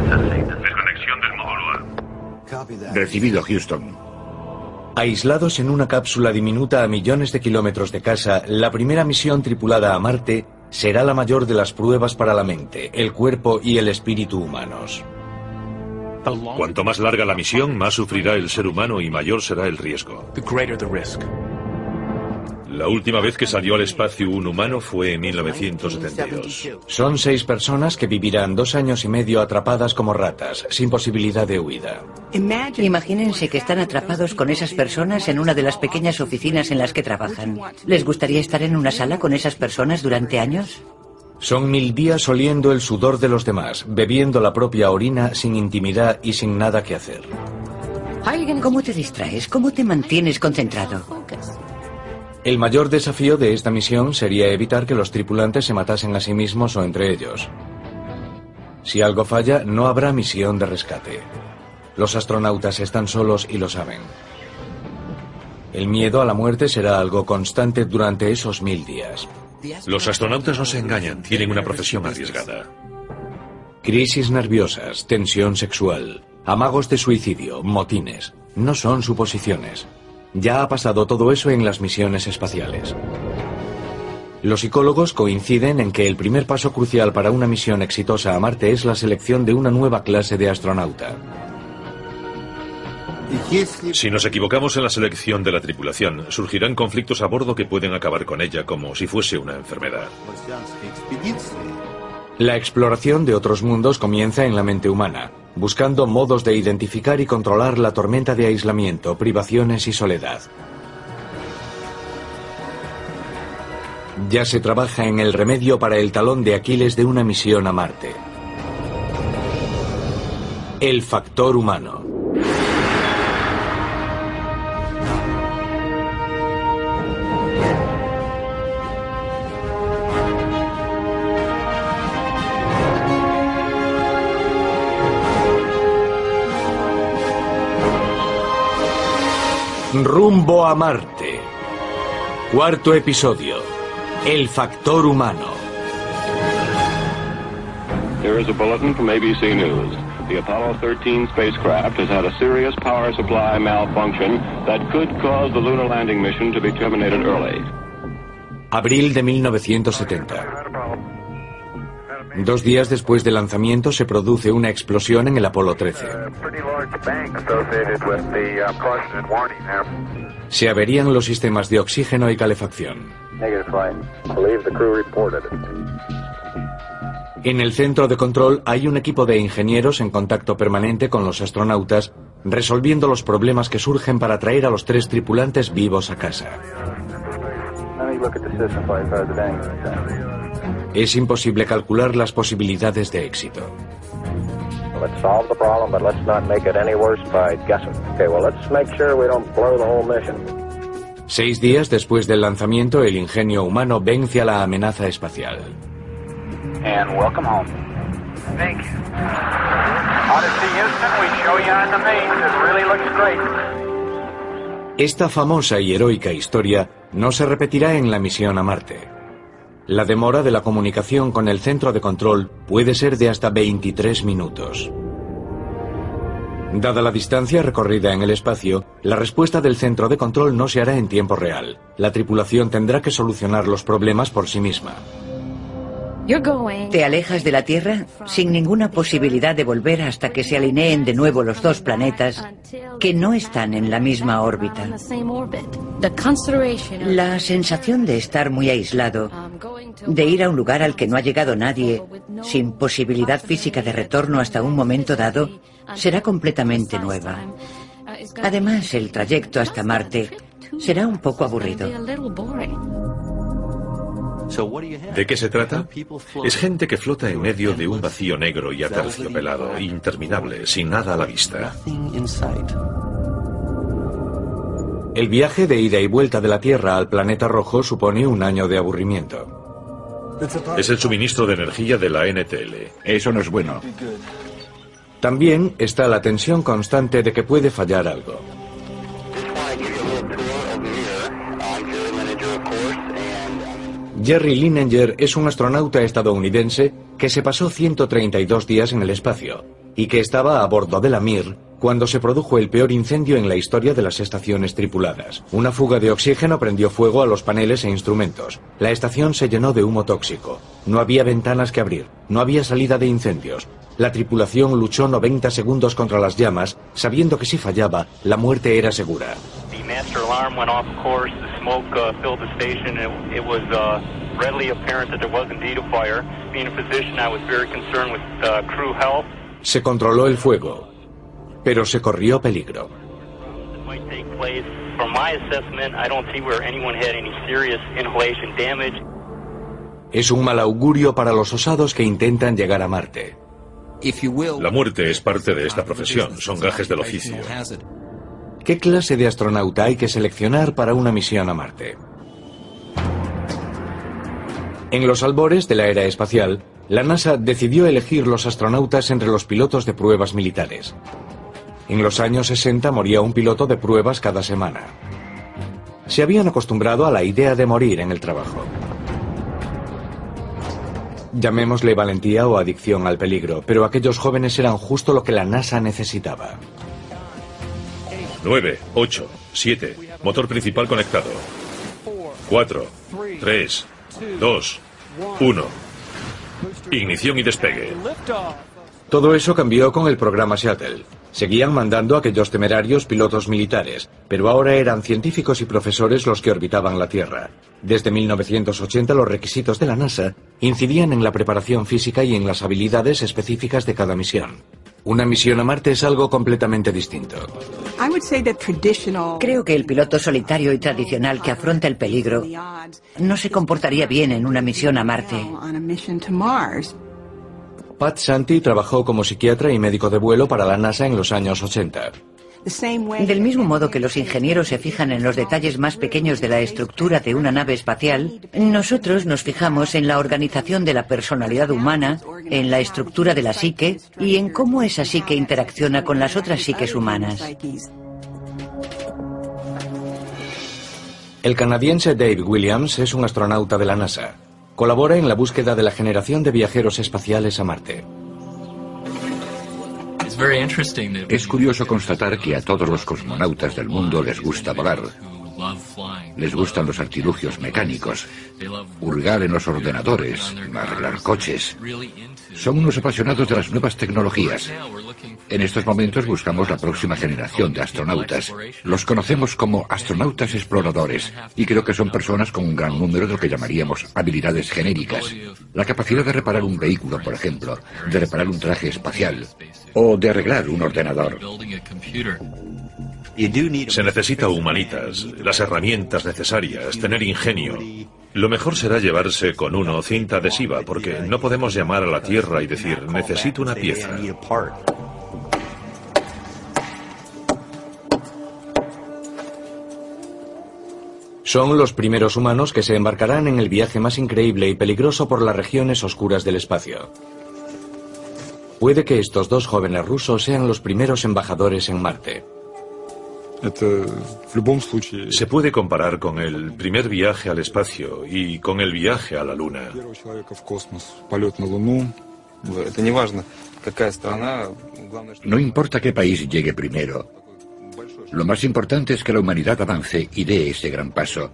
Desconexión del módulo A. Recibido, Houston. Aislados en una cápsula diminuta a millones de kilómetros de casa, la primera misión tripulada a Marte será la mayor de las pruebas para la mente, el cuerpo y el espíritu humanos. Cuanto más larga la misión, más sufrirá el ser humano y mayor será el riesgo. La última vez que salió al espacio un humano fue en 1972. Son seis personas que vivirán dos años y medio atrapadas como ratas, sin posibilidad de huida. Imagínense que están atrapados con esas personas en una de las pequeñas oficinas en las que trabajan. ¿Les gustaría estar en una sala con esas personas durante años? Son mil días oliendo el sudor de los demás, bebiendo la propia orina sin intimidad y sin nada que hacer. ¿Cómo te distraes? ¿Cómo te mantienes concentrado? El mayor desafío de esta misión sería evitar que los tripulantes se matasen a sí mismos o entre ellos. Si algo falla, no habrá misión de rescate. Los astronautas están solos y lo saben. El miedo a la muerte será algo constante durante esos mil días. Los astronautas no se engañan, tienen una profesión arriesgada. Crisis nerviosas, tensión sexual, amagos de suicidio, motines. No son suposiciones. Ya ha pasado todo eso en las misiones espaciales. Los psicólogos coinciden en que el primer paso crucial para una misión exitosa a Marte es la selección de una nueva clase de astronauta. Si nos equivocamos en la selección de la tripulación, surgirán conflictos a bordo que pueden acabar con ella como si fuese una enfermedad. La exploración de otros mundos comienza en la mente humana, buscando modos de identificar y controlar la tormenta de aislamiento, privaciones y soledad. Ya se trabaja en el remedio para el talón de Aquiles de una misión a Marte. El factor humano. Rumbo a Marte. Cuarto episodio. El factor humano. Here is a bulletin from ABC News. The Apollo 13 spacecraft has had a serious power supply malfunction that could cause the lunar landing mission to be terminated early. Abril de 1970. Dos días después del lanzamiento se produce una explosión en el Apolo 13. Se averían los sistemas de oxígeno y calefacción. En el centro de control hay un equipo de ingenieros en contacto permanente con los astronautas, resolviendo los problemas que surgen para traer a los tres tripulantes vivos a casa. Es imposible calcular las posibilidades de éxito. Seis días después del lanzamiento, el ingenio humano vence a la amenaza espacial. Esta famosa y heroica historia no se repetirá en la misión a Marte. La demora de la comunicación con el centro de control puede ser de hasta 23 minutos. Dada la distancia recorrida en el espacio, la respuesta del centro de control no se hará en tiempo real. La tripulación tendrá que solucionar los problemas por sí misma. Te alejas de la Tierra sin ninguna posibilidad de volver hasta que se alineen de nuevo los dos planetas que no están en la misma órbita. La sensación de estar muy aislado, de ir a un lugar al que no ha llegado nadie, sin posibilidad física de retorno hasta un momento dado, será completamente nueva. Además, el trayecto hasta Marte será un poco aburrido. ¿De qué se trata? Es gente que flota en medio de un vacío negro y aterciopelado, interminable, sin nada a la vista. El viaje de ida y vuelta de la Tierra al planeta rojo supone un año de aburrimiento. Es el suministro de energía de la NTL. Eso no es bueno. También está la tensión constante de que puede fallar algo. Jerry Linenger es un astronauta estadounidense que se pasó 132 días en el espacio. Y que estaba a bordo de la Mir cuando se produjo el peor incendio en la historia de las estaciones tripuladas. Una fuga de oxígeno prendió fuego a los paneles e instrumentos. La estación se llenó de humo tóxico. No había ventanas que abrir. No había salida de incendios. La tripulación luchó 90 segundos contra las llamas, sabiendo que si fallaba, la muerte era segura. Se controló el fuego, pero se corrió peligro. Es un mal augurio para los osados que intentan llegar a Marte. La muerte es parte de esta profesión, son gajes del oficio. ¿Qué clase de astronauta hay que seleccionar para una misión a Marte? En los albores de la era espacial, la NASA decidió elegir los astronautas entre los pilotos de pruebas militares. En los años 60 moría un piloto de pruebas cada semana. Se habían acostumbrado a la idea de morir en el trabajo. Llamémosle valentía o adicción al peligro, pero aquellos jóvenes eran justo lo que la NASA necesitaba. 9, 8, 7, motor principal conectado. 4, 3, 2, 1. Ignición y despegue. Todo eso cambió con el programa Shuttle. Seguían mandando a aquellos temerarios pilotos militares, pero ahora eran científicos y profesores los que orbitaban la Tierra. Desde 1980 los requisitos de la NASA incidían en la preparación física y en las habilidades específicas de cada misión. Una misión a Marte es algo completamente distinto. Creo que el piloto solitario y tradicional que afronta el peligro no se comportaría bien en una misión a Marte. Pat Santi trabajó como psiquiatra y médico de vuelo para la NASA en los años 80. Del mismo modo que los ingenieros se fijan en los detalles más pequeños de la estructura de una nave espacial, nosotros nos fijamos en la organización de la personalidad humana, en la estructura de la psique y en cómo esa psique interacciona con las otras psiques humanas. El canadiense Dave Williams es un astronauta de la NASA. Colabora en la búsqueda de la generación de viajeros espaciales a Marte. Es curioso constatar que a todos los cosmonautas del mundo les gusta volar. Les gustan los artilugios mecánicos, hurgar en los ordenadores, arreglar coches. Son unos apasionados de las nuevas tecnologías. En estos momentos buscamos la próxima generación de astronautas. Los conocemos como astronautas exploradores y creo que son personas con un gran número de lo que llamaríamos habilidades genéricas. La capacidad de reparar un vehículo, por ejemplo, de reparar un traje espacial o de arreglar un ordenador. Se necesita humanitas, las herramientas necesarias, tener ingenio. Lo mejor será llevarse con uno cinta adhesiva, porque no podemos llamar a la Tierra y decir, necesito una pieza. Son los primeros humanos que se embarcarán en el viaje más increíble y peligroso por las regiones oscuras del espacio. Puede que estos dos jóvenes rusos sean los primeros embajadores en Marte. Se puede comparar con el primer viaje al espacio y con el viaje a la Luna. No importa qué país llegue primero. Lo más importante es que la humanidad avance y dé ese gran paso.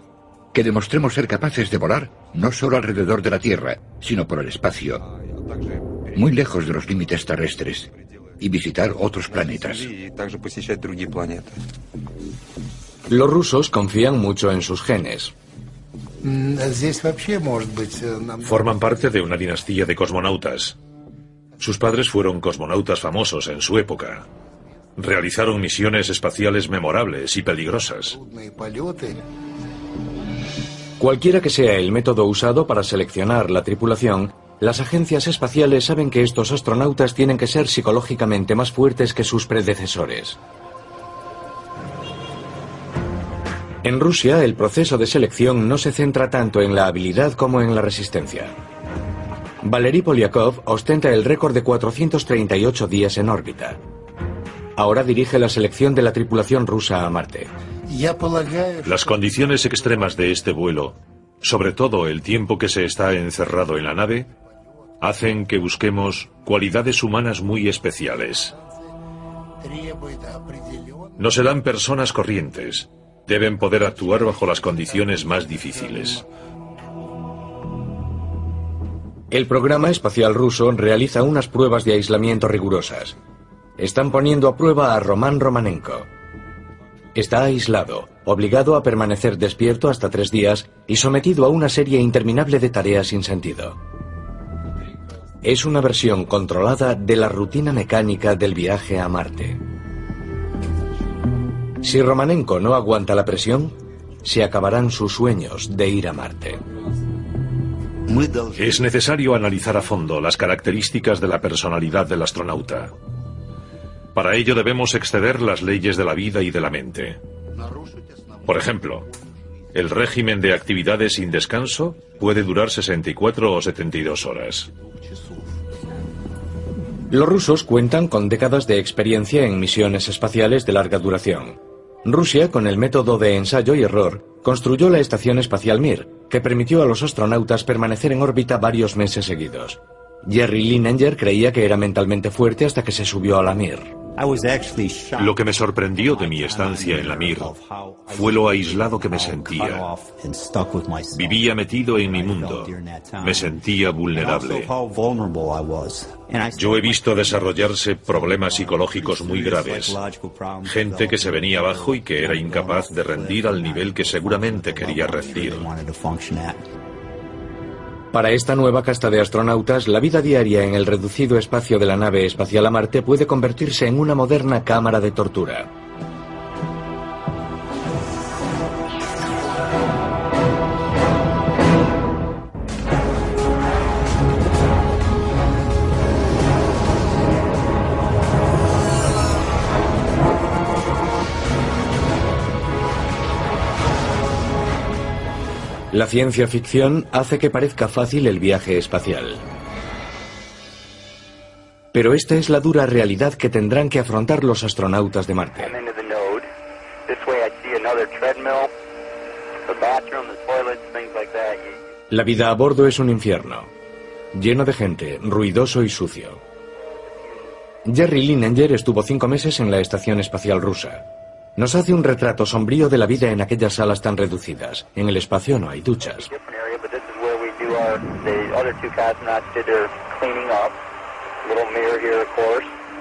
Que demostremos ser capaces de volar no solo alrededor de la Tierra, sino por el espacio, muy lejos de los límites terrestres y visitar otros planetas. Los rusos confían mucho en sus genes. Forman parte de una dinastía de cosmonautas. Sus padres fueron cosmonautas famosos en su época. Realizaron misiones espaciales memorables y peligrosas. Cualquiera que sea el método usado para seleccionar la tripulación, las agencias espaciales saben que estos astronautas tienen que ser psicológicamente más fuertes que sus predecesores. En Rusia, el proceso de selección no se centra tanto en la habilidad como en la resistencia. Valery Polyakov ostenta el récord de 438 días en órbita. Ahora dirige la selección de la tripulación rusa a Marte. Las condiciones extremas de este vuelo, sobre todo el tiempo que se está encerrado en la nave, hacen que busquemos cualidades humanas muy especiales. No serán personas corrientes. Deben poder actuar bajo las condiciones más difíciles. El programa espacial ruso realiza unas pruebas de aislamiento rigurosas. Están poniendo a prueba a Roman Romanenko. Está aislado, obligado a permanecer despierto hasta tres días y sometido a una serie interminable de tareas sin sentido. Es una versión controlada de la rutina mecánica del viaje a Marte. Si Romanenko no aguanta la presión, se acabarán sus sueños de ir a Marte. Es necesario analizar a fondo las características de la personalidad del astronauta. Para ello debemos exceder las leyes de la vida y de la mente. Por ejemplo, el régimen de actividades sin descanso puede durar 64 o 72 horas. Los rusos cuentan con décadas de experiencia en misiones espaciales de larga duración. Rusia, con el método de ensayo y error, construyó la estación espacial Mir, que permitió a los astronautas permanecer en órbita varios meses seguidos. Jerry Linenger creía que era mentalmente fuerte hasta que se subió a la Mir. Lo que me sorprendió de mi estancia en la Mir fue lo aislado que me sentía. Vivía metido en mi mundo. Me sentía vulnerable. Yo he visto desarrollarse problemas psicológicos muy graves. Gente que se venía abajo y que era incapaz de rendir al nivel que seguramente quería rendir. Para esta nueva casta de astronautas, la vida diaria en el reducido espacio de la nave espacial a Marte puede convertirse en una moderna cámara de tortura. La ciencia ficción hace que parezca fácil el viaje espacial. Pero esta es la dura realidad que tendrán que afrontar los astronautas de Marte. La vida a bordo es un infierno, lleno de gente, ruidoso y sucio. Jerry Linenger estuvo cinco meses en la Estación Espacial Rusa. Nos hace un retrato sombrío de la vida en aquellas salas tan reducidas. En el espacio no hay duchas.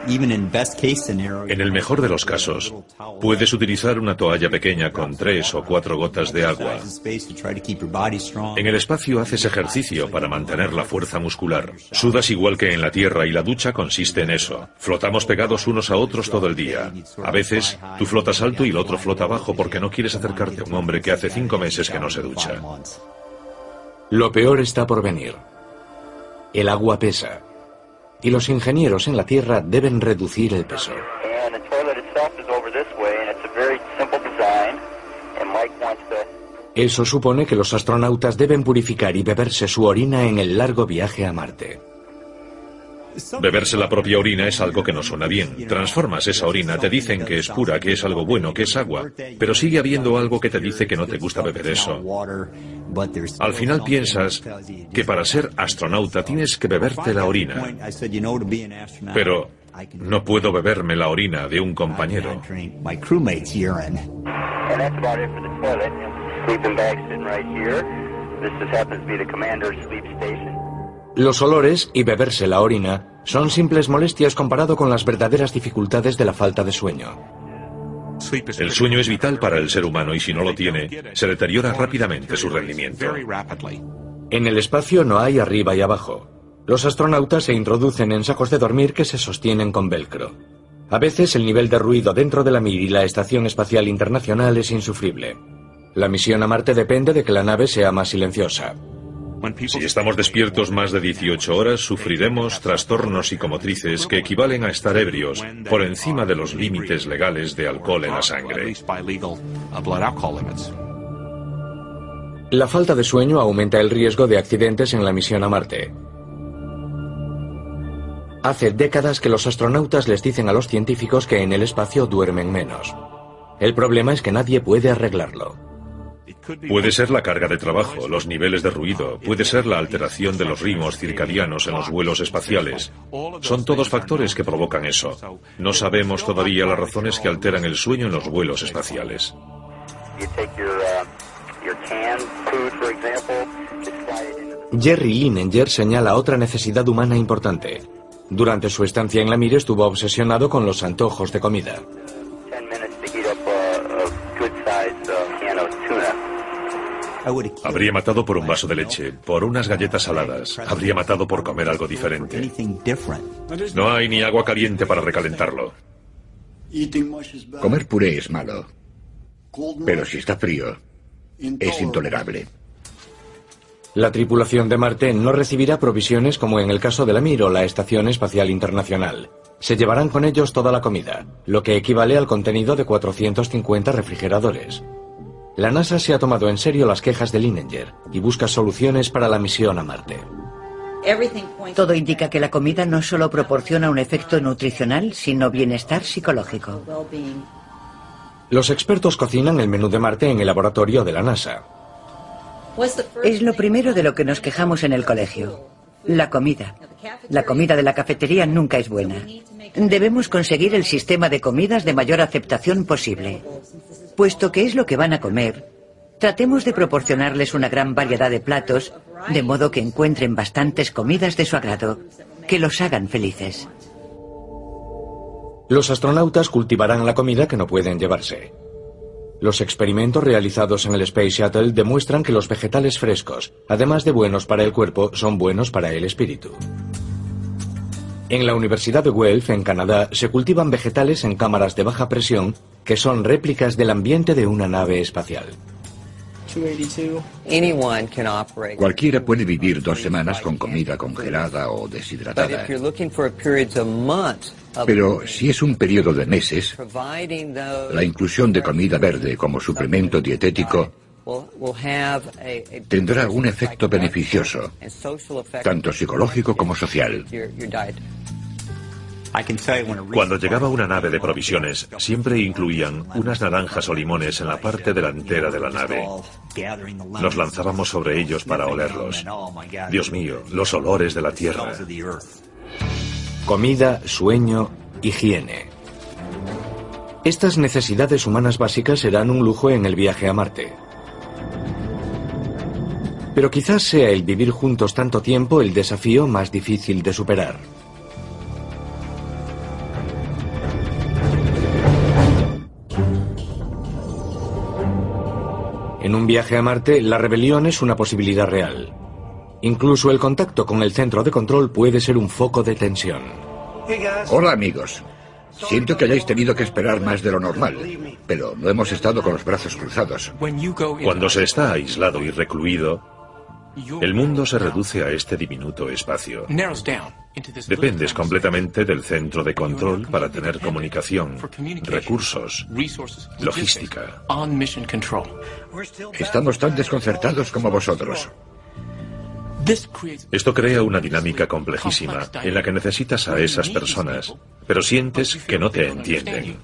En el mejor de los casos, puedes utilizar una toalla pequeña con tres o cuatro gotas de agua. En el espacio haces ejercicio para mantener la fuerza muscular. Sudas igual que en la Tierra y la ducha consiste en eso. Flotamos pegados unos a otros todo el día. A veces, tú flotas alto y el otro flota abajo porque no quieres acercarte a un hombre que hace cinco meses que no se ducha. Lo peor está por venir. El agua pesa y los ingenieros en la Tierra deben reducir el peso. Eso supone que los astronautas deben purificar y beberse su orina en el largo viaje a Marte. Beberse la propia orina es algo que no suena bien. Transformas esa orina, te dicen que es pura, que es algo bueno, que es agua, pero sigue habiendo algo que te dice que no te gusta beber eso. Al final piensas que para ser astronauta tienes que beberte la orina. Pero no puedo beberme la orina de un compañero. Los olores y beberse la orina son simples molestias comparado con las verdaderas dificultades de la falta de sueño. El sueño es vital para el ser humano y si no lo tiene, se deteriora rápidamente su rendimiento. En el espacio no hay arriba y abajo. Los astronautas se introducen en sacos de dormir que se sostienen con velcro. A veces el nivel de ruido dentro de la Mir y la Estación Espacial Internacional es insufrible. La misión a Marte depende de que la nave sea más silenciosa. Si estamos despiertos más de 18 horas, sufriremos trastornos psicomotrices que equivalen a estar ebrios por encima de los límites legales de alcohol en la sangre. La falta de sueño aumenta el riesgo de accidentes en la misión a Marte. Hace décadas que los astronautas les dicen a los científicos que en el espacio duermen menos. El problema es que nadie puede arreglarlo. Puede ser la carga de trabajo, los niveles de ruido, puede ser la alteración de los ritmos circadianos en los vuelos espaciales. Son todos factores que provocan eso. No sabemos todavía las razones que alteran el sueño en los vuelos espaciales. Jerry Linenger señala otra necesidad humana importante. Durante su estancia en la Mir estuvo obsesionado con los antojos de comida. Habría matado por un vaso de leche, por unas galletas saladas. Habría matado por comer algo diferente. No hay ni agua caliente para recalentarlo. Comer puré es malo. Pero si está frío, es intolerable. La tripulación de Marte no recibirá provisiones como en el caso de la Mir o la Estación Espacial Internacional. Se llevarán con ellos toda la comida, lo que equivale al contenido de 450 refrigeradores. La NASA se ha tomado en serio las quejas de Linenger y busca soluciones para la misión a Marte. Todo indica que la comida no solo proporciona un efecto nutricional, sino bienestar psicológico. Los expertos cocinan el menú de Marte en el laboratorio de la NASA. Es lo primero de lo que nos quejamos en el colegio. La comida. La comida de la cafetería nunca es buena. Debemos conseguir el sistema de comidas de mayor aceptación posible. Puesto que es lo que van a comer, tratemos de proporcionarles una gran variedad de platos, de modo que encuentren bastantes comidas de su agrado, que los hagan felices. Los astronautas cultivarán la comida que no pueden llevarse. Los experimentos realizados en el Space Shuttle demuestran que los vegetales frescos, además de buenos para el cuerpo, son buenos para el espíritu. En la Universidad de Guelph, en Canadá, se cultivan vegetales en cámaras de baja presión que son réplicas del ambiente de una nave espacial. Cualquiera puede vivir dos semanas con comida congelada o deshidratada. Pero si es un periodo de meses, la inclusión de comida verde como suplemento dietético tendrá un efecto beneficioso, tanto psicológico como social. Cuando llegaba una nave de provisiones, siempre incluían unas naranjas o limones en la parte delantera de la nave. Nos lanzábamos sobre ellos para olerlos. Dios mío, los olores de la tierra. Comida, sueño, higiene. Estas necesidades humanas básicas serán un lujo en el viaje a Marte. Pero quizás sea el vivir juntos tanto tiempo el desafío más difícil de superar. En un viaje a Marte, la rebelión es una posibilidad real. Incluso el contacto con el centro de control puede ser un foco de tensión. Hola amigos. Siento que hayáis tenido que esperar más de lo normal, pero no hemos estado con los brazos cruzados. Cuando se está aislado y recluido, el mundo se reduce a este diminuto espacio. Dependes completamente del centro de control para tener comunicación, recursos, logística. Estamos tan desconcertados como vosotros. Esto crea una dinámica complejísima en la que necesitas a esas personas, pero sientes que no te entienden.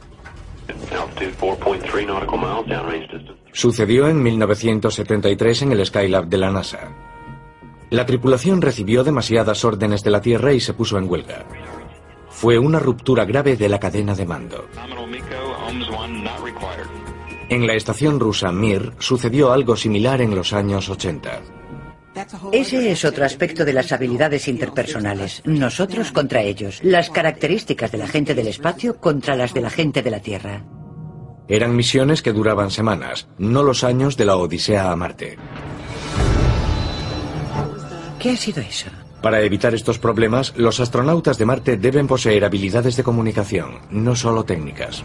Sucedió en 1973 en el Skylab de la NASA. La tripulación recibió demasiadas órdenes de la Tierra y se puso en huelga. Fue una ruptura grave de la cadena de mando. En la estación rusa Mir sucedió algo similar en los años 80. Ese es otro aspecto de las habilidades interpersonales. Nosotros contra ellos. Las características de la gente del espacio contra las de la gente de la Tierra. Eran misiones que duraban semanas, no los años de la Odisea a Marte. ¿Qué ha sido eso? Para evitar estos problemas, los astronautas de Marte deben poseer habilidades de comunicación, no solo técnicas.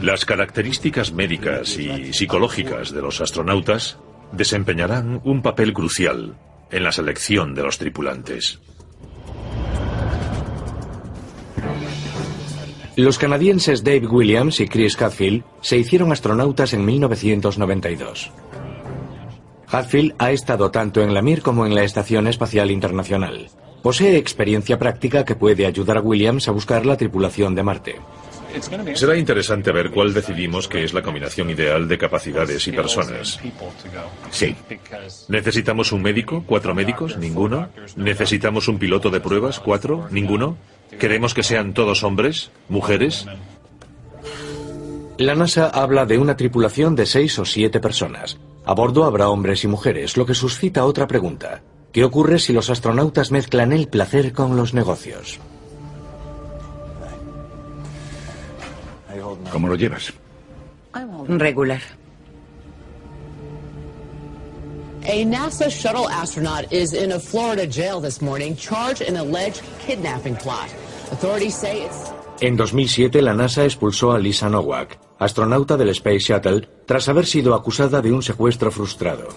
Las características médicas y psicológicas de los astronautas desempeñarán un papel crucial en la selección de los tripulantes. Los canadienses Dave Williams y Chris Hadfield se hicieron astronautas en 1992. Hadfield ha estado tanto en la Mir como en la Estación Espacial Internacional. Posee experiencia práctica que puede ayudar a Williams a buscar la tripulación de Marte. Será interesante ver cuál decidimos que es la combinación ideal de capacidades y personas. Sí. ¿Necesitamos un médico? ¿Cuatro médicos? ¿Ninguno? ¿Necesitamos un piloto de pruebas? ¿Cuatro? ¿Ninguno? ¿Queremos que sean todos hombres? ¿Mujeres? La NASA habla de una tripulación de seis o siete personas. A bordo habrá hombres y mujeres, lo que suscita otra pregunta. ¿Qué ocurre si los astronautas mezclan el placer con los negocios? ¿Cómo lo llevas? Regular. A NASA shuttle astronaut is in a Florida jail this morning, charged in alleged kidnapping plot. Authorities say it's En 2007 la NASA expulsó a Lisa Nowak, astronauta del Space Shuttle, tras haber sido acusada de un secuestro frustrado.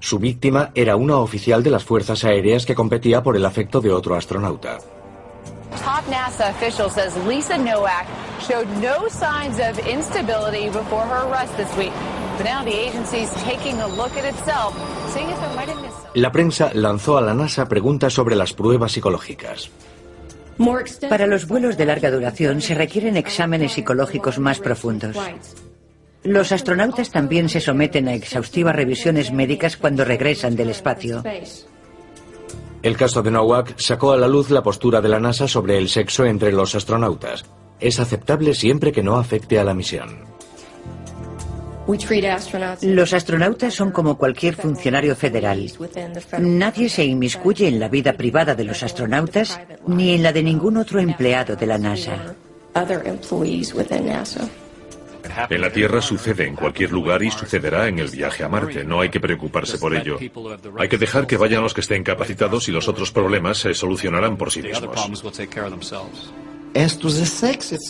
Su víctima era una oficial de las Fuerzas Aéreas que competía por el afecto de otro astronauta. Top NASA official says Lisa Nowak showed no signs of instability before her arrest this week. La prensa lanzó a la NASA preguntas sobre las pruebas psicológicas. Para los vuelos de larga duración se requieren exámenes psicológicos más profundos. Los astronautas también se someten a exhaustivas revisiones médicas cuando regresan del espacio. El caso de Nowak sacó a la luz la postura de la NASA sobre el sexo entre los astronautas. Es aceptable siempre que no afecte a la misión. Los astronautas son como cualquier funcionario federal. Nadie se inmiscuye en la vida privada de los astronautas ni en la de ningún otro empleado de la NASA. En la Tierra sucede en cualquier lugar y sucederá en el viaje a Marte. No hay que preocuparse por ello. Hay que dejar que vayan los que estén capacitados y los otros problemas se solucionarán por sí mismos.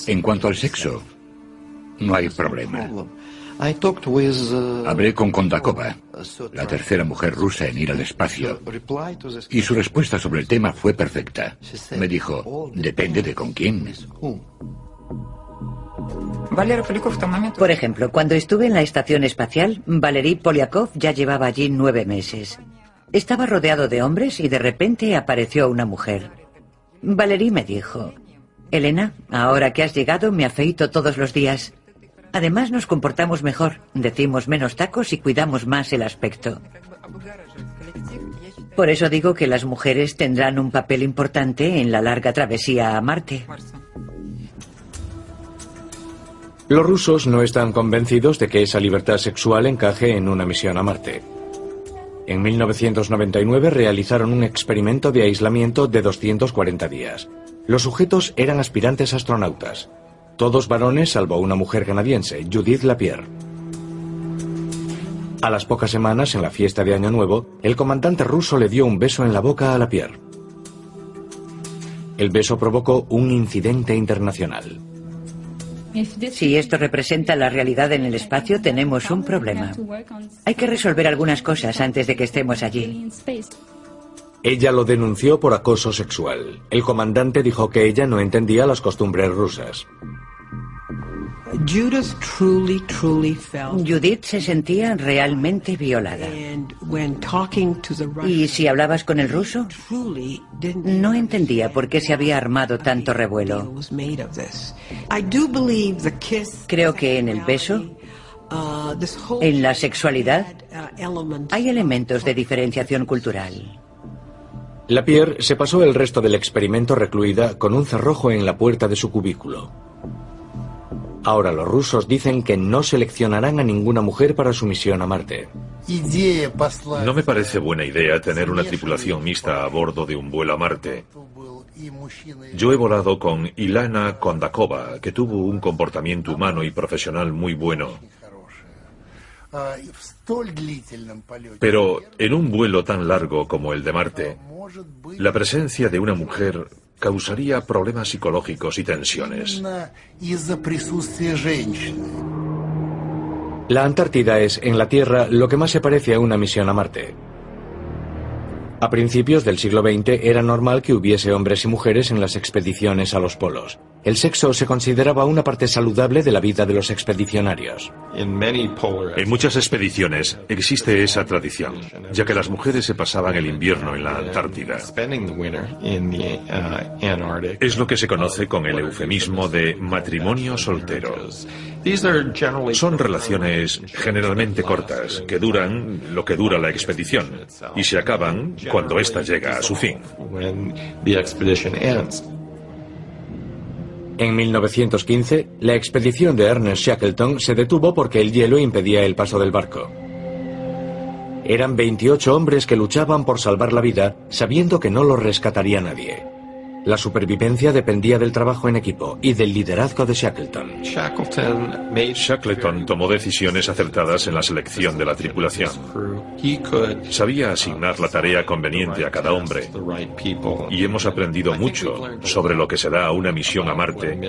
En cuanto al sexo, no hay problema. Uh, Hablé con Kondakova, la tercera mujer rusa en ir al espacio, y su respuesta sobre el tema fue perfecta. Me dijo, depende de con quién. Por ejemplo, cuando estuve en la estación espacial, Valery Polyakov ya llevaba allí nueve meses. Estaba rodeado de hombres y de repente apareció una mujer. Valery me dijo, Elena, ahora que has llegado me afeito todos los días. Además nos comportamos mejor, decimos menos tacos y cuidamos más el aspecto. Por eso digo que las mujeres tendrán un papel importante en la larga travesía a Marte. Los rusos no están convencidos de que esa libertad sexual encaje en una misión a Marte. En 1999 realizaron un experimento de aislamiento de 240 días. Los sujetos eran aspirantes astronautas. Todos varones salvo una mujer canadiense, Judith Lapierre. A las pocas semanas, en la fiesta de Año Nuevo, el comandante ruso le dio un beso en la boca a Lapierre. El beso provocó un incidente internacional. Si esto representa la realidad en el espacio, tenemos un problema. Hay que resolver algunas cosas antes de que estemos allí. Ella lo denunció por acoso sexual. El comandante dijo que ella no entendía las costumbres rusas. Judith se sentía realmente violada. Y si hablabas con el ruso, no entendía por qué se había armado tanto revuelo. Creo que en el beso, en la sexualidad, hay elementos de diferenciación cultural. Lapierre se pasó el resto del experimento recluida con un cerrojo en la puerta de su cubículo. Ahora los rusos dicen que no seleccionarán a ninguna mujer para su misión a Marte. No me parece buena idea tener una tripulación mixta a bordo de un vuelo a Marte. Yo he volado con Ilana Kondakova, que tuvo un comportamiento humano y profesional muy bueno. Pero en un vuelo tan largo como el de Marte, la presencia de una mujer causaría problemas psicológicos y tensiones. La Antártida es, en la Tierra, lo que más se parece a una misión a Marte. A principios del siglo XX era normal que hubiese hombres y mujeres en las expediciones a los polos. El sexo se consideraba una parte saludable de la vida de los expedicionarios. En muchas expediciones existe esa tradición, ya que las mujeres se pasaban el invierno en la Antártida. Es lo que se conoce con el eufemismo de matrimonio soltero. Son relaciones generalmente cortas, que duran lo que dura la expedición, y se acaban cuando ésta llega a su fin. En 1915, la expedición de Ernest Shackleton se detuvo porque el hielo impedía el paso del barco. Eran 28 hombres que luchaban por salvar la vida, sabiendo que no los rescataría nadie. La supervivencia dependía del trabajo en equipo y del liderazgo de Shackleton. Shackleton tomó decisiones acertadas en la selección de la tripulación. Sabía asignar la tarea conveniente a cada hombre y hemos aprendido mucho sobre lo que se da a una misión a Marte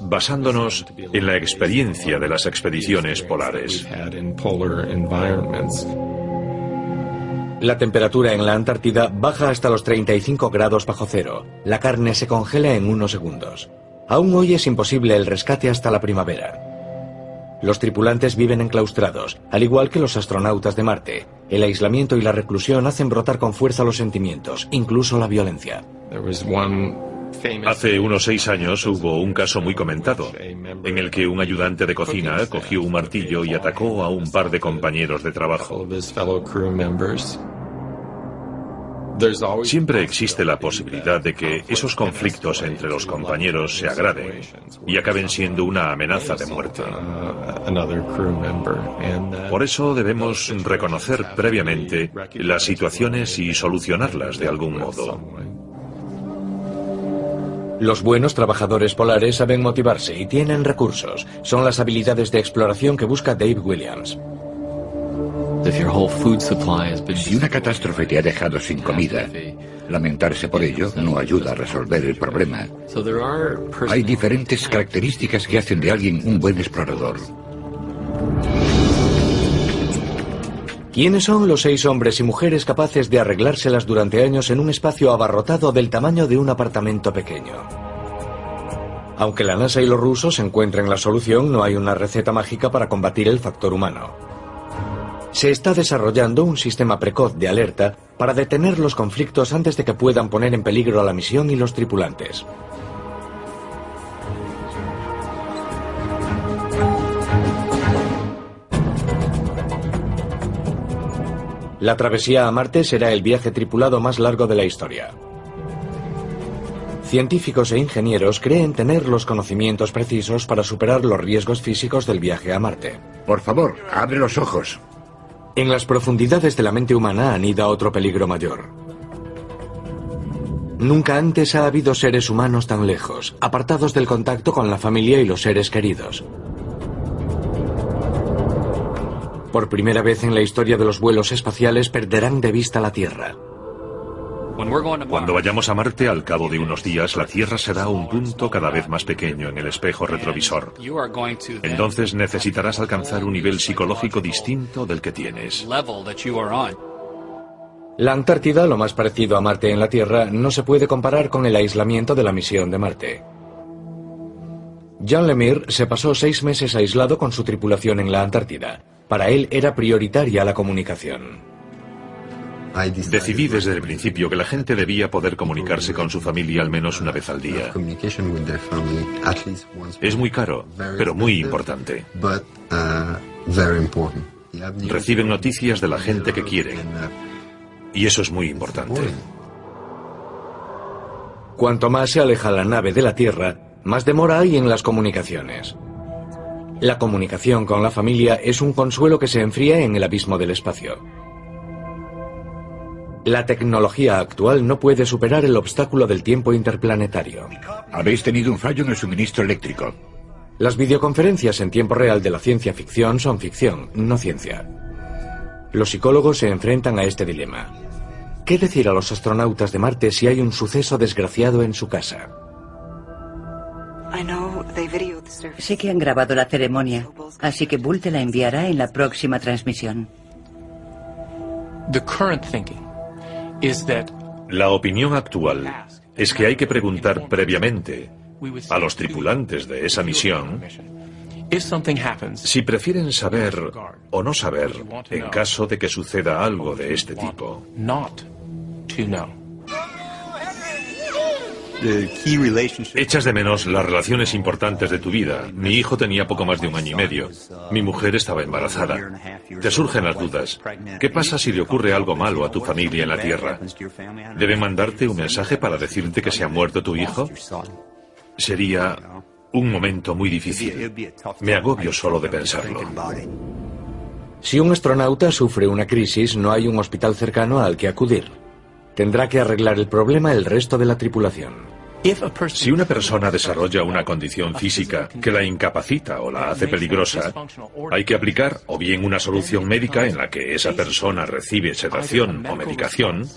basándonos en la experiencia de las expediciones polares. La temperatura en la Antártida baja hasta los 35 grados bajo cero. La carne se congela en unos segundos. Aún hoy es imposible el rescate hasta la primavera. Los tripulantes viven enclaustrados, al igual que los astronautas de Marte. El aislamiento y la reclusión hacen brotar con fuerza los sentimientos, incluso la violencia. Hace unos seis años hubo un caso muy comentado, en el que un ayudante de cocina cogió un martillo y atacó a un par de compañeros de trabajo. Siempre existe la posibilidad de que esos conflictos entre los compañeros se agraven y acaben siendo una amenaza de muerte. Por eso debemos reconocer previamente las situaciones y solucionarlas de algún modo. Los buenos trabajadores polares saben motivarse y tienen recursos. Son las habilidades de exploración que busca Dave Williams. Si una catástrofe te ha dejado sin comida, lamentarse por ello no ayuda a resolver el problema. Hay diferentes características que hacen de alguien un buen explorador. ¿Quiénes son los seis hombres y mujeres capaces de arreglárselas durante años en un espacio abarrotado del tamaño de un apartamento pequeño? Aunque la NASA y los rusos encuentren la solución, no hay una receta mágica para combatir el factor humano. Se está desarrollando un sistema precoz de alerta para detener los conflictos antes de que puedan poner en peligro a la misión y los tripulantes. La travesía a Marte será el viaje tripulado más largo de la historia. Científicos e ingenieros creen tener los conocimientos precisos para superar los riesgos físicos del viaje a Marte. Por favor, abre los ojos. En las profundidades de la mente humana anida otro peligro mayor. Nunca antes ha habido seres humanos tan lejos, apartados del contacto con la familia y los seres queridos. Por primera vez en la historia de los vuelos espaciales perderán de vista la Tierra. Cuando vayamos a Marte, al cabo de unos días, la Tierra será un punto cada vez más pequeño en el espejo retrovisor. Entonces necesitarás alcanzar un nivel psicológico distinto del que tienes. La Antártida, lo más parecido a Marte en la Tierra, no se puede comparar con el aislamiento de la misión de Marte. Jean Lemire se pasó seis meses aislado con su tripulación en la Antártida. Para él era prioritaria la comunicación. Decidí desde el principio que la gente debía poder comunicarse con su familia al menos una vez al día. Es muy caro, pero muy importante. Reciben noticias de la gente que quieren. Y eso es muy importante. Cuanto más se aleja la nave de la Tierra, más demora hay en las comunicaciones. La comunicación con la familia es un consuelo que se enfría en el abismo del espacio. La tecnología actual no puede superar el obstáculo del tiempo interplanetario. Habéis tenido un fallo en el suministro eléctrico. Las videoconferencias en tiempo real de la ciencia ficción son ficción, no ciencia. Los psicólogos se enfrentan a este dilema. ¿Qué decir a los astronautas de Marte si hay un suceso desgraciado en su casa? Sé que han grabado la ceremonia, así que Bull te la enviará en la próxima transmisión. La opinión actual es que hay que preguntar previamente a los tripulantes de esa misión si prefieren saber o no saber en caso de que suceda algo de este tipo. Echas de menos las relaciones importantes de tu vida. Mi hijo tenía poco más de un año y medio. Mi mujer estaba embarazada. Te surgen las dudas. ¿Qué pasa si le ocurre algo malo a tu familia en la Tierra? ¿Deben mandarte un mensaje para decirte que se ha muerto tu hijo? Sería un momento muy difícil. Me agobio solo de pensarlo. Si un astronauta sufre una crisis, no hay un hospital cercano al que acudir. Tendrá que arreglar el problema el resto de la tripulación. Si una persona desarrolla una condición física que la incapacita o la hace peligrosa, hay que aplicar o bien una solución médica en la que esa persona recibe sedación o medicación,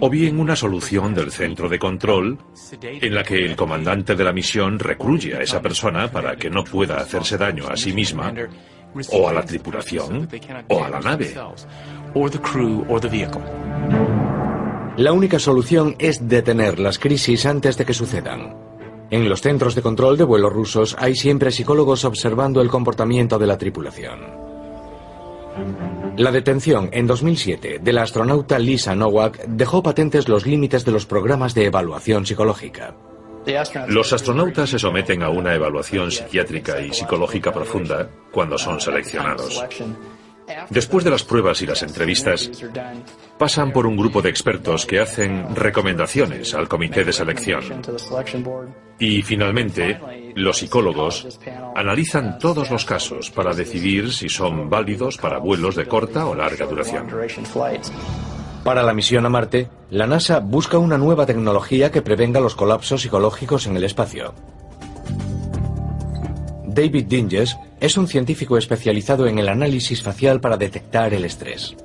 o bien una solución del centro de control en la que el comandante de la misión recluye a esa persona para que no pueda hacerse daño a sí misma o a la tripulación o a la nave. La única solución es detener las crisis antes de que sucedan. En los centros de control de vuelos rusos hay siempre psicólogos observando el comportamiento de la tripulación. La detención en 2007 de la astronauta Lisa Nowak dejó patentes los límites de los programas de evaluación psicológica. Los astronautas se someten a una evaluación psiquiátrica y psicológica profunda cuando son seleccionados. Después de las pruebas y las entrevistas, pasan por un grupo de expertos que hacen recomendaciones al comité de selección. Y finalmente, los psicólogos analizan todos los casos para decidir si son válidos para vuelos de corta o larga duración. Para la misión a Marte, la NASA busca una nueva tecnología que prevenga los colapsos psicológicos en el espacio. David Dinges es un científico especializado en el análisis facial para detectar el estrés.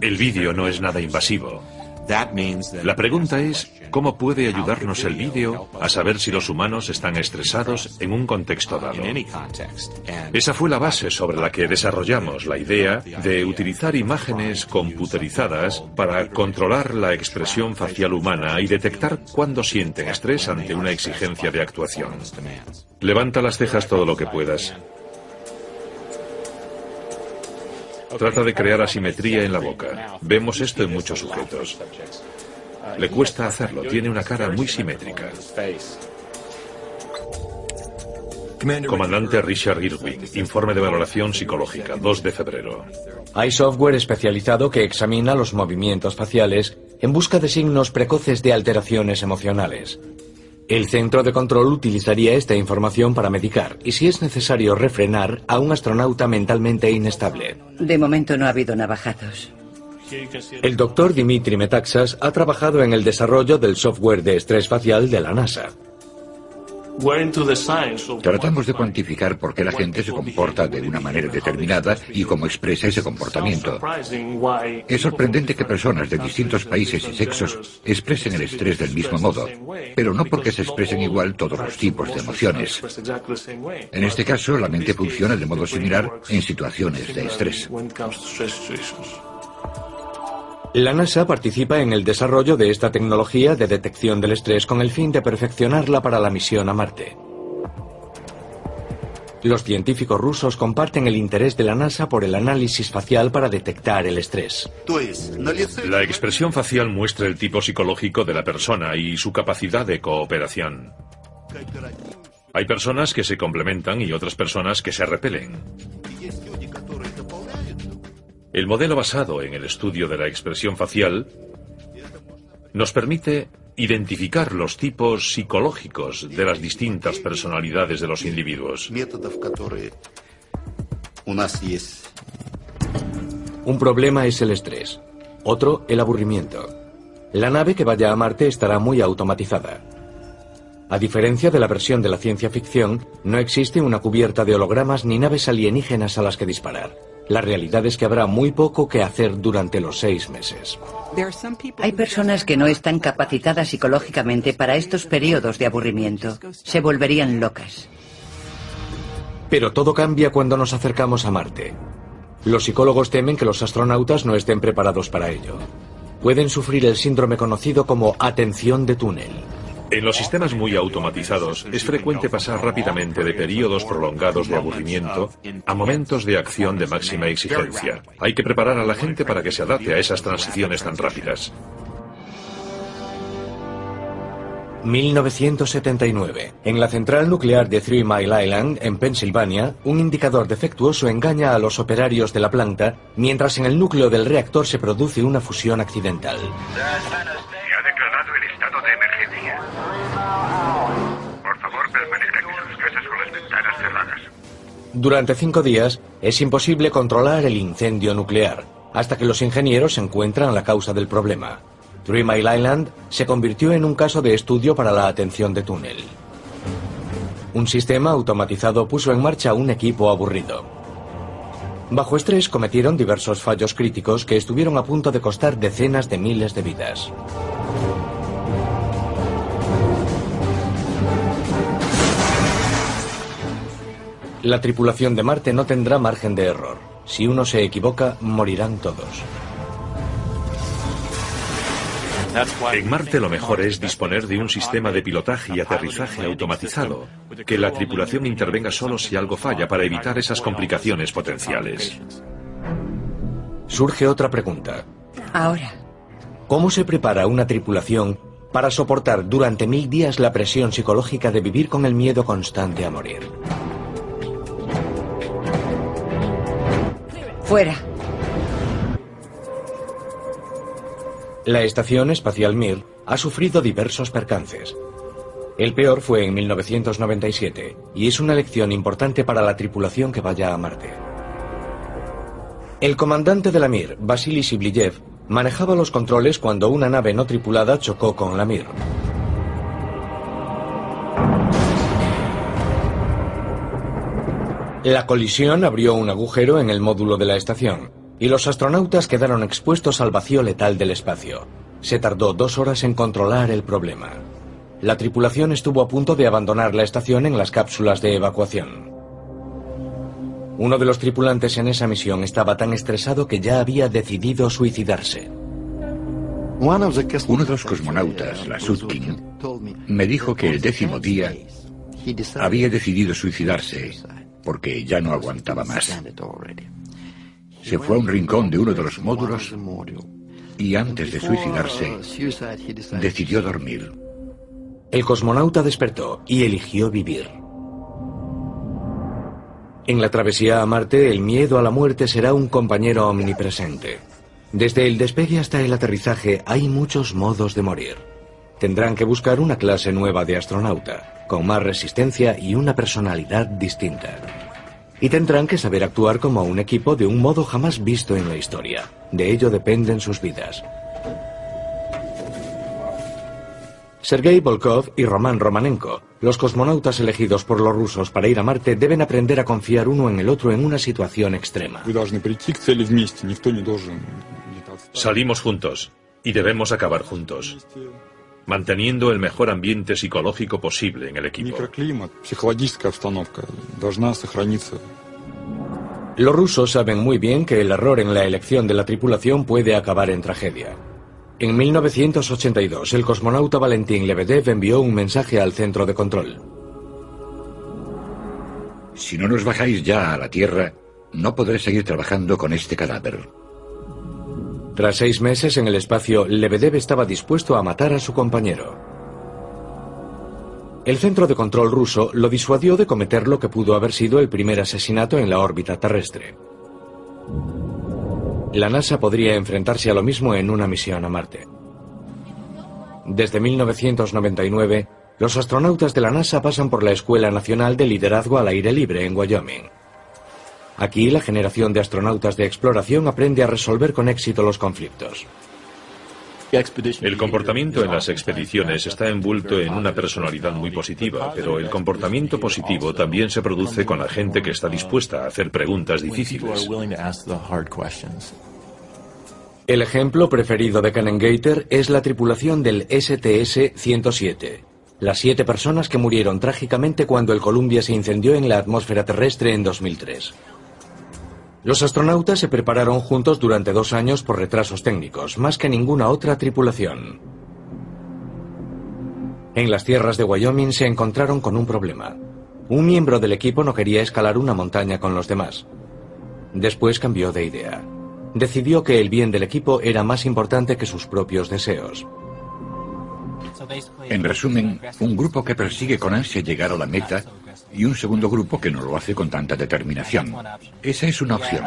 El vídeo no es nada invasivo. La pregunta es, ¿cómo puede ayudarnos el vídeo a saber si los humanos están estresados en un contexto dado? Esa fue la base sobre la que desarrollamos la idea de utilizar imágenes computerizadas para controlar la expresión facial humana y detectar cuándo sienten estrés ante una exigencia de actuación. Levanta las cejas todo lo que puedas. Trata de crear asimetría en la boca. Vemos esto en muchos sujetos. Le cuesta hacerlo, tiene una cara muy simétrica. Comandante Richard Irwin, informe de valoración psicológica, 2 de febrero. Hay software especializado que examina los movimientos faciales en busca de signos precoces de alteraciones emocionales. El centro de control utilizaría esta información para medicar y si es necesario refrenar a un astronauta mentalmente inestable. De momento no ha habido navajazos. El doctor Dimitri Metaxas ha trabajado en el desarrollo del software de estrés facial de la NASA. Tratamos de cuantificar por qué la gente se comporta de una manera determinada y cómo expresa ese comportamiento. Es sorprendente que personas de distintos países y sexos expresen el estrés del mismo modo, pero no porque se expresen igual todos los tipos de emociones. En este caso, la mente funciona de modo similar en situaciones de estrés. La NASA participa en el desarrollo de esta tecnología de detección del estrés con el fin de perfeccionarla para la misión a Marte. Los científicos rusos comparten el interés de la NASA por el análisis facial para detectar el estrés. La expresión facial muestra el tipo psicológico de la persona y su capacidad de cooperación. Hay personas que se complementan y otras personas que se repelen. El modelo basado en el estudio de la expresión facial nos permite identificar los tipos psicológicos de las distintas personalidades de los individuos. Un problema es el estrés, otro el aburrimiento. La nave que vaya a Marte estará muy automatizada. A diferencia de la versión de la ciencia ficción, no existe una cubierta de hologramas ni naves alienígenas a las que disparar. La realidad es que habrá muy poco que hacer durante los seis meses. Hay personas que no están capacitadas psicológicamente para estos periodos de aburrimiento. Se volverían locas. Pero todo cambia cuando nos acercamos a Marte. Los psicólogos temen que los astronautas no estén preparados para ello. Pueden sufrir el síndrome conocido como atención de túnel. En los sistemas muy automatizados es frecuente pasar rápidamente de periodos prolongados de aburrimiento a momentos de acción de máxima exigencia. Hay que preparar a la gente para que se adapte a esas transiciones tan rápidas. 1979. En la central nuclear de Three Mile Island, en Pensilvania, un indicador defectuoso engaña a los operarios de la planta, mientras en el núcleo del reactor se produce una fusión accidental. Durante cinco días es imposible controlar el incendio nuclear, hasta que los ingenieros encuentran la causa del problema. Three Mile Island se convirtió en un caso de estudio para la atención de túnel. Un sistema automatizado puso en marcha un equipo aburrido. Bajo estrés cometieron diversos fallos críticos que estuvieron a punto de costar decenas de miles de vidas. La tripulación de Marte no tendrá margen de error. Si uno se equivoca, morirán todos. En Marte lo mejor es disponer de un sistema de pilotaje y aterrizaje automatizado, que la tripulación intervenga solo si algo falla para evitar esas complicaciones potenciales. Surge otra pregunta. Ahora, ¿Cómo se prepara una tripulación para soportar durante mil días la presión psicológica de vivir con el miedo constante a morir? Fuera. La Estación Espacial Mir ha sufrido diversos percances. El peor fue en 1997 y es una lección importante para la tripulación que vaya a Marte. El comandante de la Mir, Vasily Siblyev, manejaba los controles cuando una nave no tripulada chocó con la Mir. La colisión abrió un agujero en el módulo de la estación y los astronautas quedaron expuestos al vacío letal del espacio. Se tardó dos horas en controlar el problema. La tripulación estuvo a punto de abandonar la estación en las cápsulas de evacuación. Uno de los tripulantes en esa misión estaba tan estresado que ya había decidido suicidarse. Uno de los cosmonautas, la Sutkin, me dijo que el décimo día había decidido suicidarse porque ya no aguantaba más. Se fue a un rincón de uno de los módulos y antes de suicidarse decidió dormir. El cosmonauta despertó y eligió vivir. En la travesía a Marte, el miedo a la muerte será un compañero omnipresente. Desde el despegue hasta el aterrizaje hay muchos modos de morir. Tendrán que buscar una clase nueva de astronauta, con más resistencia y una personalidad distinta. Y tendrán que saber actuar como un equipo de un modo jamás visto en la historia. De ello dependen sus vidas. Sergei Volkov y Roman Romanenko, los cosmonautas elegidos por los rusos para ir a Marte, deben aprender a confiar uno en el otro en una situación extrema. Salimos juntos y debemos acabar juntos, manteniendo el mejor ambiente psicológico posible en el equipo. Los rusos saben muy bien que el error en la elección de la tripulación puede acabar en tragedia. En 1982, el cosmonauta Valentín Lebedev envió un mensaje al centro de control. Si no nos bajáis ya a la Tierra, no podré seguir trabajando con este cadáver. Tras seis meses en el espacio, Lebedev estaba dispuesto a matar a su compañero. El centro de control ruso lo disuadió de cometer lo que pudo haber sido el primer asesinato en la órbita terrestre. La NASA podría enfrentarse a lo mismo en una misión a Marte. Desde 1999, los astronautas de la NASA pasan por la Escuela Nacional de Liderazgo al Aire Libre en Wyoming. Aquí la generación de astronautas de exploración aprende a resolver con éxito los conflictos. El comportamiento en las expediciones está envuelto en una personalidad muy positiva, pero el comportamiento positivo también se produce con la gente que está dispuesta a hacer preguntas difíciles. El ejemplo preferido de Gator es la tripulación del STS-107, las siete personas que murieron trágicamente cuando el Columbia se incendió en la atmósfera terrestre en 2003. Los astronautas se prepararon juntos durante dos años por retrasos técnicos, más que ninguna otra tripulación. En las tierras de Wyoming se encontraron con un problema. Un miembro del equipo no quería escalar una montaña con los demás. Después cambió de idea. Decidió que el bien del equipo era más importante que sus propios deseos. En resumen, un grupo que persigue con ansia llegar a la meta y un segundo grupo que no lo hace con tanta determinación. Esa es una opción.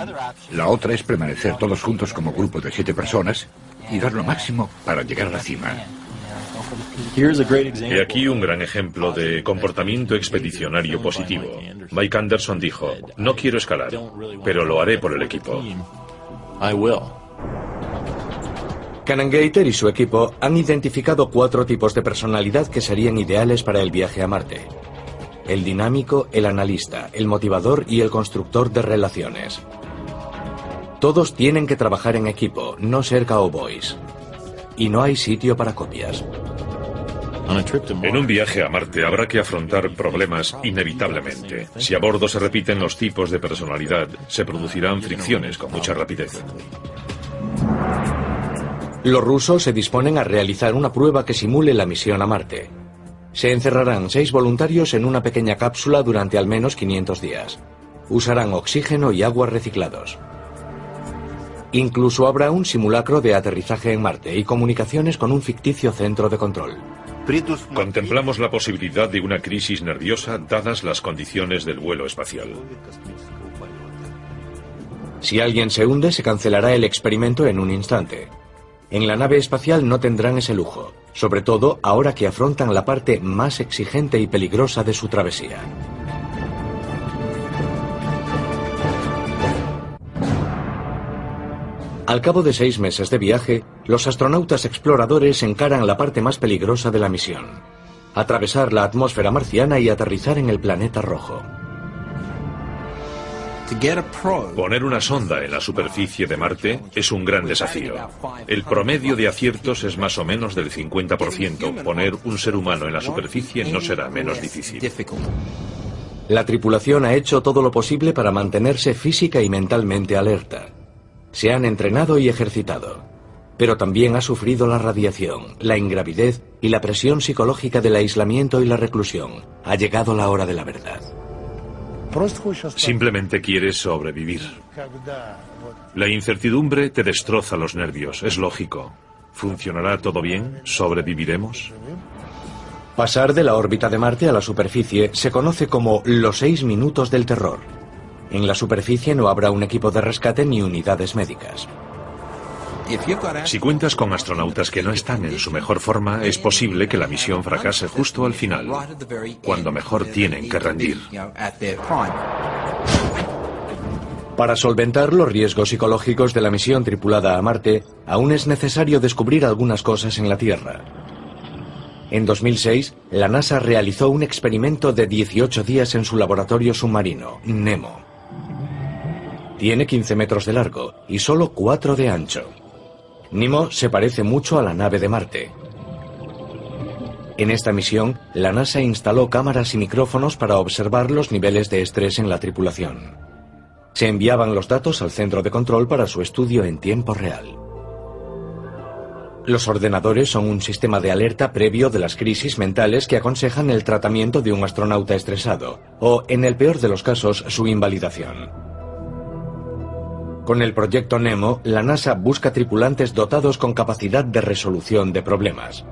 La otra es permanecer todos juntos como grupo de siete personas y dar lo máximo para llegar a la cima. Y aquí un gran ejemplo de comportamiento expedicionario positivo. Mike Anderson dijo, no quiero escalar, pero lo haré por el equipo. Gator y su equipo han identificado cuatro tipos de personalidad que serían ideales para el viaje a Marte. El dinámico, el analista, el motivador y el constructor de relaciones. Todos tienen que trabajar en equipo, no ser cowboys. Y no hay sitio para copias. En un viaje a Marte habrá que afrontar problemas inevitablemente. Si a bordo se repiten los tipos de personalidad, se producirán fricciones con mucha rapidez. Los rusos se disponen a realizar una prueba que simule la misión a Marte. Se encerrarán seis voluntarios en una pequeña cápsula durante al menos 500 días. Usarán oxígeno y agua reciclados. Incluso habrá un simulacro de aterrizaje en Marte y comunicaciones con un ficticio centro de control. Contemplamos la posibilidad de una crisis nerviosa dadas las condiciones del vuelo espacial. Si alguien se hunde, se cancelará el experimento en un instante. En la nave espacial no tendrán ese lujo, sobre todo ahora que afrontan la parte más exigente y peligrosa de su travesía. Al cabo de seis meses de viaje, los astronautas exploradores encaran la parte más peligrosa de la misión. Atravesar la atmósfera marciana y aterrizar en el planeta rojo. Poner una sonda en la superficie de Marte es un gran desafío. El promedio de aciertos es más o menos del 50%. Poner un ser humano en la superficie no será menos difícil. La tripulación ha hecho todo lo posible para mantenerse física y mentalmente alerta. Se han entrenado y ejercitado, pero también ha sufrido la radiación, la ingravidez y la presión psicológica del aislamiento y la reclusión. Ha llegado la hora de la verdad. Simplemente quieres sobrevivir. La incertidumbre te destroza los nervios, es lógico. ¿Funcionará todo bien? ¿Sobreviviremos? Pasar de la órbita de Marte a la superficie se conoce como los seis minutos del terror. En la superficie no habrá un equipo de rescate ni unidades médicas. Si cuentas con astronautas que no están en su mejor forma, es posible que la misión fracase justo al final, cuando mejor tienen que rendir. Para solventar los riesgos psicológicos de la misión tripulada a Marte, aún es necesario descubrir algunas cosas en la Tierra. En 2006, la NASA realizó un experimento de 18 días en su laboratorio submarino, NEMO. Tiene 15 metros de largo y solo 4 de ancho. Nemo se parece mucho a la nave de Marte. En esta misión, la NASA instaló cámaras y micrófonos para observar los niveles de estrés en la tripulación. Se enviaban los datos al centro de control para su estudio en tiempo real. Los ordenadores son un sistema de alerta previo de las crisis mentales que aconsejan el tratamiento de un astronauta estresado, o, en el peor de los casos, su invalidación. Con el proyecto Nemo, la NASA busca tripulantes dotados con capacidad de resolución de problemas.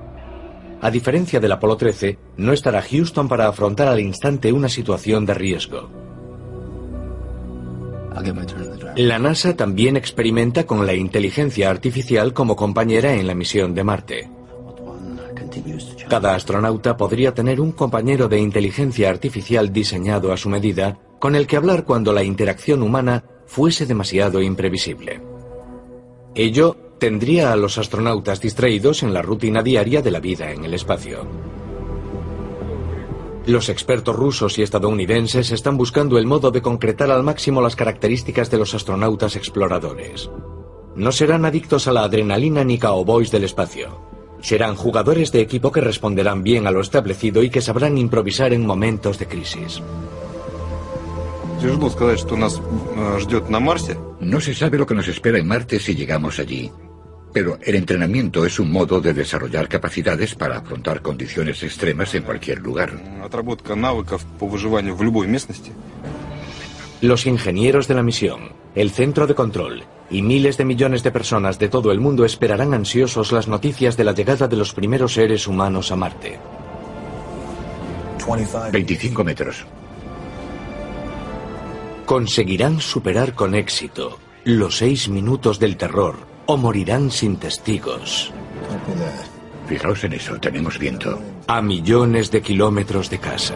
A diferencia del Apolo 13, no estará Houston para afrontar al instante una situación de riesgo. La NASA también experimenta con la inteligencia artificial como compañera en la misión de Marte. Cada astronauta podría tener un compañero de inteligencia artificial diseñado a su medida, con el que hablar cuando la interacción humana fuese demasiado imprevisible. Ello tendría a los astronautas distraídos en la rutina diaria de la vida en el espacio. Los expertos rusos y estadounidenses están buscando el modo de concretar al máximo las características de los astronautas exploradores. No serán adictos a la adrenalina ni cowboys del espacio. Serán jugadores de equipo que responderán bien a lo establecido y que sabrán improvisar en momentos de crisis. No se sabe lo que nos espera en Marte si llegamos allí. Pero el entrenamiento es un modo de desarrollar capacidades para afrontar condiciones extremas en cualquier lugar. Los ingenieros de la misión, el centro de control y miles de millones de personas de todo el mundo esperarán ansiosos las noticias de la llegada de los primeros seres humanos a Marte. 25 metros. Conseguirán superar con éxito los seis minutos del terror o morirán sin testigos. Fijaos en eso, tenemos viento. A millones de kilómetros de casa.